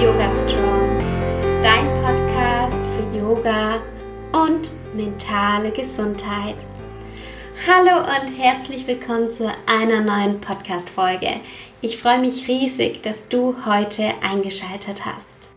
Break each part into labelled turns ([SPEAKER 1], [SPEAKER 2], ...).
[SPEAKER 1] Yoga Strong, dein Podcast für Yoga und mentale Gesundheit. Hallo und herzlich willkommen zu einer neuen Podcast-Folge. Ich freue mich riesig, dass du heute eingeschaltet hast.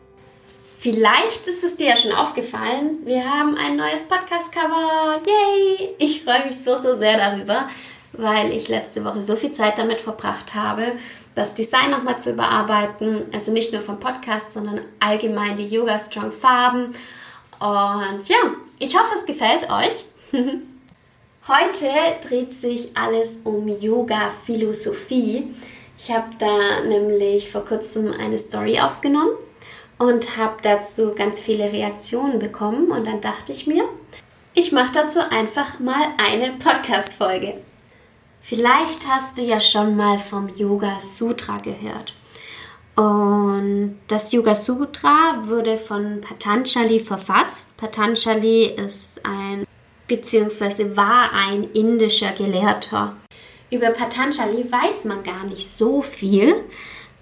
[SPEAKER 1] Vielleicht ist es dir ja schon aufgefallen, wir haben ein neues Podcast-Cover. Yay! Ich freue mich so, so sehr darüber, weil ich letzte Woche so viel Zeit damit verbracht habe, das Design nochmal zu überarbeiten. Also nicht nur vom Podcast, sondern allgemein die Yoga Strong Farben. Und ja, ich hoffe, es gefällt euch. Heute dreht sich alles um Yoga-Philosophie. Ich habe da nämlich vor kurzem eine Story aufgenommen und habe dazu ganz viele Reaktionen bekommen. Und dann dachte ich mir, ich mache dazu einfach mal eine Podcast-Folge. Vielleicht hast du ja schon mal vom Yoga Sutra gehört. Und das Yoga Sutra wurde von Patanjali verfasst. Patanjali ist ein bzw. war ein indischer Gelehrter. Über Patanjali weiß man gar nicht so viel,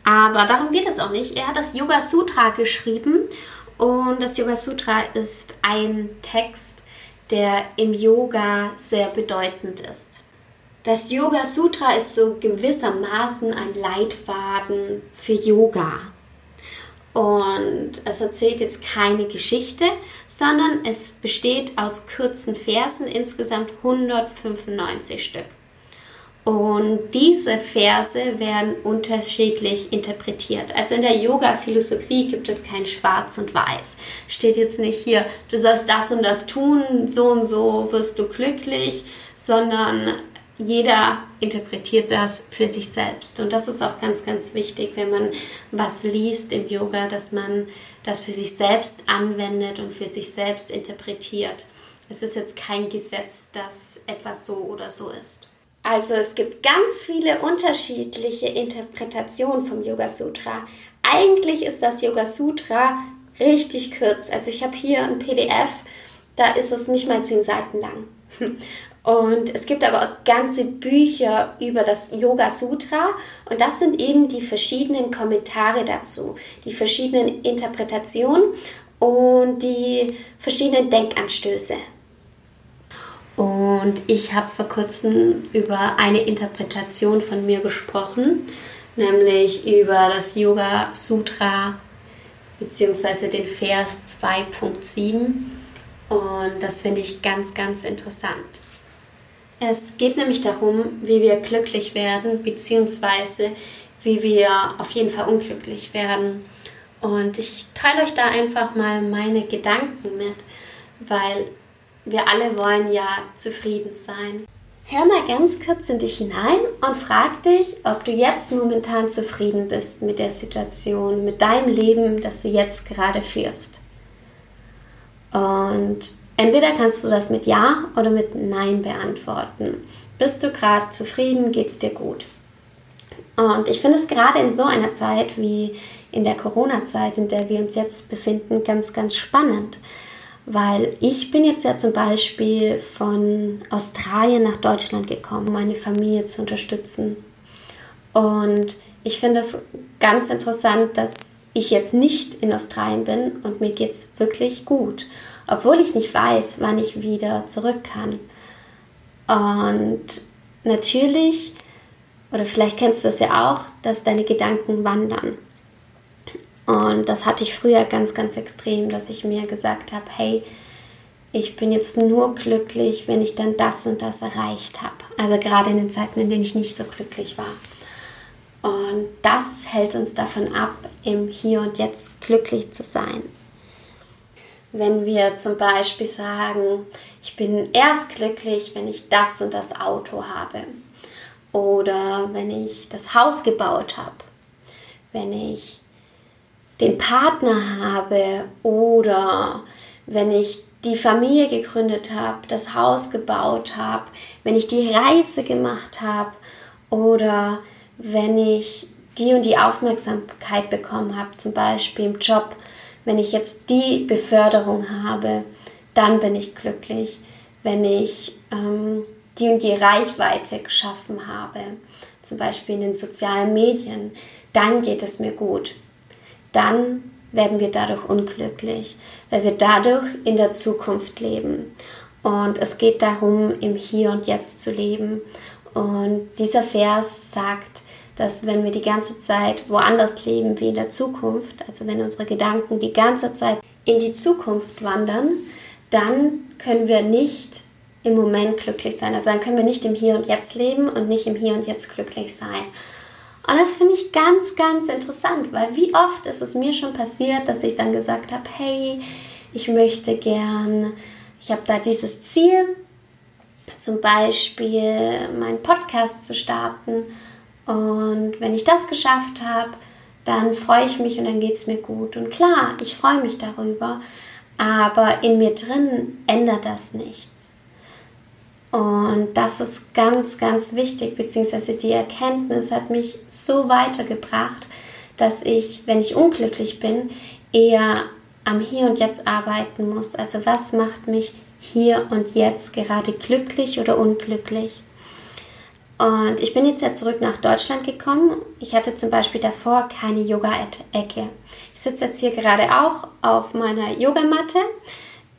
[SPEAKER 1] aber darum geht es auch nicht. Er hat das Yoga Sutra geschrieben und das Yoga Sutra ist ein Text, der im Yoga sehr bedeutend ist. Das Yoga Sutra ist so gewissermaßen ein Leitfaden für Yoga. Und es erzählt jetzt keine Geschichte, sondern es besteht aus kurzen Versen, insgesamt 195 Stück. Und diese Verse werden unterschiedlich interpretiert. Also in der Yoga-Philosophie gibt es kein Schwarz und Weiß. Steht jetzt nicht hier, du sollst das und das tun, so und so wirst du glücklich, sondern jeder interpretiert das für sich selbst. Und das ist auch ganz, ganz wichtig, wenn man was liest im Yoga, dass man das für sich selbst anwendet und für sich selbst interpretiert. Es ist jetzt kein Gesetz, dass etwas so oder so ist. Also es gibt ganz viele unterschiedliche Interpretationen vom Yoga Sutra. Eigentlich ist das Yoga Sutra richtig kurz. Also ich habe hier ein PDF, da ist es nicht mal zehn Seiten lang. Und es gibt aber auch ganze Bücher über das Yoga Sutra und das sind eben die verschiedenen Kommentare dazu, die verschiedenen Interpretationen und die verschiedenen Denkanstöße. Und ich habe vor kurzem über eine Interpretation von mir gesprochen, nämlich über das Yoga Sutra bzw. den Vers 2.7. Und das finde ich ganz, ganz interessant. Es geht nämlich darum, wie wir glücklich werden, beziehungsweise wie wir auf jeden Fall unglücklich werden. Und ich teile euch da einfach mal meine Gedanken mit, weil wir alle wollen ja zufrieden sein. Hör mal ganz kurz in dich hinein und frag dich, ob du jetzt momentan zufrieden bist mit der Situation, mit deinem Leben, das du jetzt gerade führst. Und Entweder kannst du das mit Ja oder mit Nein beantworten. Bist du gerade zufrieden? Geht es dir gut? Und ich finde es gerade in so einer Zeit wie in der Corona-Zeit, in der wir uns jetzt befinden, ganz, ganz spannend. Weil ich bin jetzt ja zum Beispiel von Australien nach Deutschland gekommen, um meine Familie zu unterstützen. Und ich finde es ganz interessant, dass ich jetzt nicht in Australien bin und mir geht es wirklich gut obwohl ich nicht weiß, wann ich wieder zurück kann. Und natürlich, oder vielleicht kennst du das ja auch, dass deine Gedanken wandern. Und das hatte ich früher ganz, ganz extrem, dass ich mir gesagt habe, hey, ich bin jetzt nur glücklich, wenn ich dann das und das erreicht habe. Also gerade in den Zeiten, in denen ich nicht so glücklich war. Und das hält uns davon ab, im Hier und Jetzt glücklich zu sein wenn wir zum Beispiel sagen, ich bin erst glücklich, wenn ich das und das Auto habe. Oder wenn ich das Haus gebaut habe. Wenn ich den Partner habe. Oder wenn ich die Familie gegründet habe, das Haus gebaut habe. Wenn ich die Reise gemacht habe. Oder wenn ich die und die Aufmerksamkeit bekommen habe, zum Beispiel im Job wenn ich jetzt die Beförderung habe, dann bin ich glücklich. Wenn ich ähm, die und die Reichweite geschaffen habe, zum Beispiel in den sozialen Medien, dann geht es mir gut. dann werden wir dadurch unglücklich, weil wir dadurch in der Zukunft leben. Und es geht darum, im Hier und Jetzt zu leben. Und dieser Vers sagt, dass wenn wir die ganze Zeit woanders leben wie in der Zukunft, also wenn unsere Gedanken die ganze Zeit in die Zukunft wandern, dann können wir nicht im Moment glücklich sein. Also dann können wir nicht im Hier und Jetzt leben und nicht im Hier und Jetzt glücklich sein. Und das finde ich ganz, ganz interessant, weil wie oft ist es mir schon passiert, dass ich dann gesagt habe, hey, ich möchte gern, ich habe da dieses Ziel, zum Beispiel meinen Podcast zu starten. Und wenn ich das geschafft habe, dann freue ich mich und dann geht es mir gut. Und klar, ich freue mich darüber, aber in mir drin ändert das nichts. Und das ist ganz, ganz wichtig, beziehungsweise die Erkenntnis hat mich so weitergebracht, dass ich, wenn ich unglücklich bin, eher am Hier und Jetzt arbeiten muss. Also was macht mich hier und jetzt gerade glücklich oder unglücklich? Und ich bin jetzt ja zurück nach Deutschland gekommen. Ich hatte zum Beispiel davor keine Yoga-Ecke. Ich sitze jetzt hier gerade auch auf meiner Yogamatte.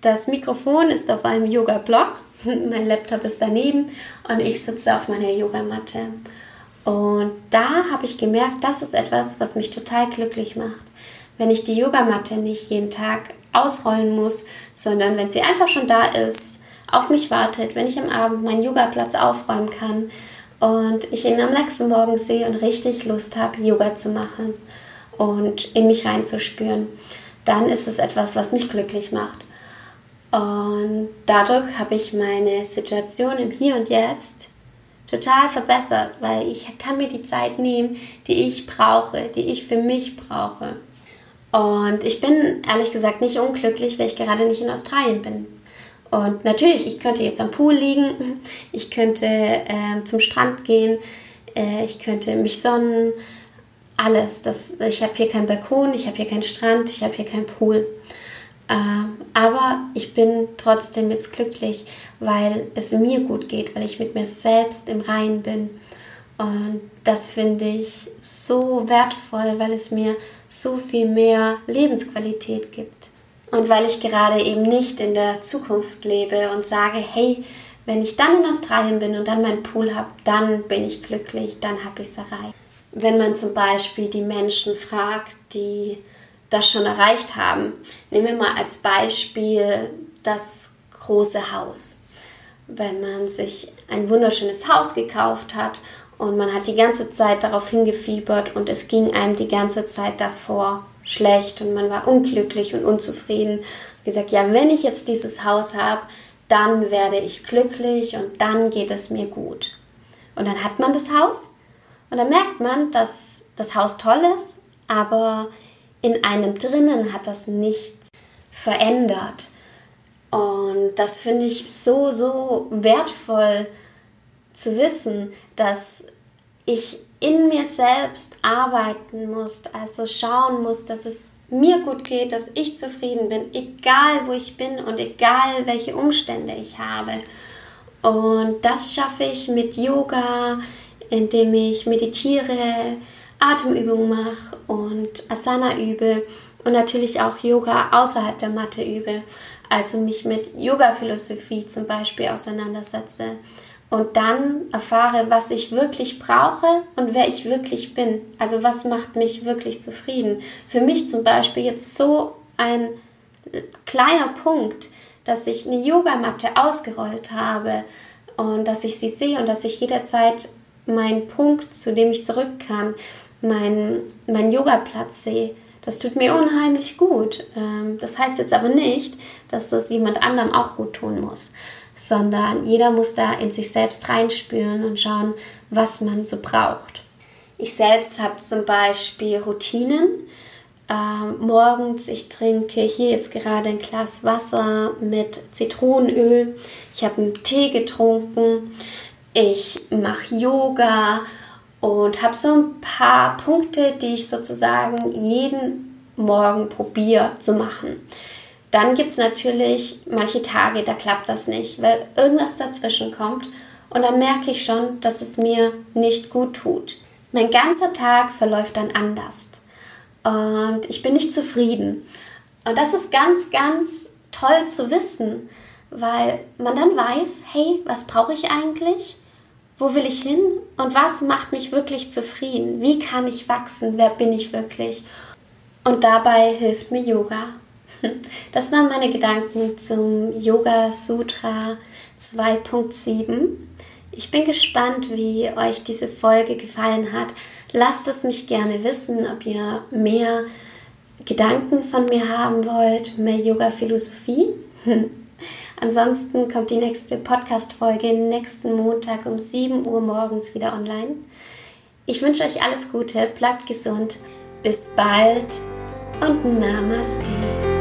[SPEAKER 1] Das Mikrofon ist auf einem Yoga-Block mein Laptop ist daneben und ich sitze auf meiner Yogamatte. Und da habe ich gemerkt, das ist etwas, was mich total glücklich macht. Wenn ich die Yogamatte nicht jeden Tag ausrollen muss, sondern wenn sie einfach schon da ist, auf mich wartet, wenn ich am Abend meinen Yogaplatz aufräumen kann und ich ihn am nächsten Morgen sehe und richtig Lust habe, Yoga zu machen und in mich reinzuspüren, dann ist es etwas, was mich glücklich macht. Und dadurch habe ich meine Situation im Hier und Jetzt total verbessert, weil ich kann mir die Zeit nehmen, die ich brauche, die ich für mich brauche. Und ich bin ehrlich gesagt nicht unglücklich, weil ich gerade nicht in Australien bin. Und natürlich, ich könnte jetzt am Pool liegen, ich könnte äh, zum Strand gehen, äh, ich könnte mich sonnen, alles. Das, ich habe hier keinen Balkon, ich habe hier keinen Strand, ich habe hier keinen Pool. Ähm, aber ich bin trotzdem jetzt glücklich, weil es mir gut geht, weil ich mit mir selbst im Reinen bin. Und das finde ich so wertvoll, weil es mir so viel mehr Lebensqualität gibt. Und weil ich gerade eben nicht in der Zukunft lebe und sage, hey, wenn ich dann in Australien bin und dann meinen Pool habe, dann bin ich glücklich, dann habe ich es erreicht. Wenn man zum Beispiel die Menschen fragt, die das schon erreicht haben. Nehmen wir mal als Beispiel das große Haus. Wenn man sich ein wunderschönes Haus gekauft hat und man hat die ganze Zeit darauf hingefiebert und es ging einem die ganze Zeit davor schlecht und man war unglücklich und unzufrieden. Und gesagt, ja, wenn ich jetzt dieses Haus habe, dann werde ich glücklich und dann geht es mir gut. Und dann hat man das Haus und dann merkt man, dass das Haus toll ist, aber in einem drinnen hat das nichts verändert. Und das finde ich so, so wertvoll zu wissen, dass ich in mir selbst arbeiten muss, also schauen muss, dass es mir gut geht, dass ich zufrieden bin, egal wo ich bin und egal welche Umstände ich habe. Und das schaffe ich mit Yoga, indem ich meditiere, Atemübungen mache und Asana übe und natürlich auch Yoga außerhalb der Matte übe. Also mich mit Yoga-Philosophie zum Beispiel auseinandersetze und dann erfahre, was ich wirklich brauche und wer ich wirklich bin. Also was macht mich wirklich zufrieden. Für mich zum Beispiel jetzt so ein kleiner Punkt, dass ich eine Yogamatte ausgerollt habe und dass ich sie sehe und dass ich jederzeit meinen Punkt, zu dem ich zurück kann, meinen mein Yoga-Platz sehe. Das tut mir unheimlich gut. Ähm, das heißt jetzt aber nicht, dass das jemand anderem auch gut tun muss, sondern jeder muss da in sich selbst reinspüren und schauen, was man so braucht. Ich selbst habe zum Beispiel Routinen. Ähm, morgens, ich trinke hier jetzt gerade ein Glas Wasser mit Zitronenöl. Ich habe einen Tee getrunken. Ich mache Yoga und habe so ein paar Punkte, die ich sozusagen jeden Morgen probiere zu machen. Dann gibt es natürlich manche Tage, da klappt das nicht, weil irgendwas dazwischen kommt und dann merke ich schon, dass es mir nicht gut tut. Mein ganzer Tag verläuft dann anders. und ich bin nicht zufrieden. Und das ist ganz, ganz toll zu wissen, weil man dann weiß, hey, was brauche ich eigentlich? Wo will ich hin? Und was macht mich wirklich zufrieden? Wie kann ich wachsen? Wer bin ich wirklich? Und dabei hilft mir Yoga. Das waren meine Gedanken zum Yoga Sutra 2.7. Ich bin gespannt, wie euch diese Folge gefallen hat. Lasst es mich gerne wissen, ob ihr mehr Gedanken von mir haben wollt, mehr Yoga-Philosophie. Ansonsten kommt die nächste Podcast-Folge nächsten Montag um 7 Uhr morgens wieder online. Ich wünsche euch alles Gute, bleibt gesund, bis bald und Namaste.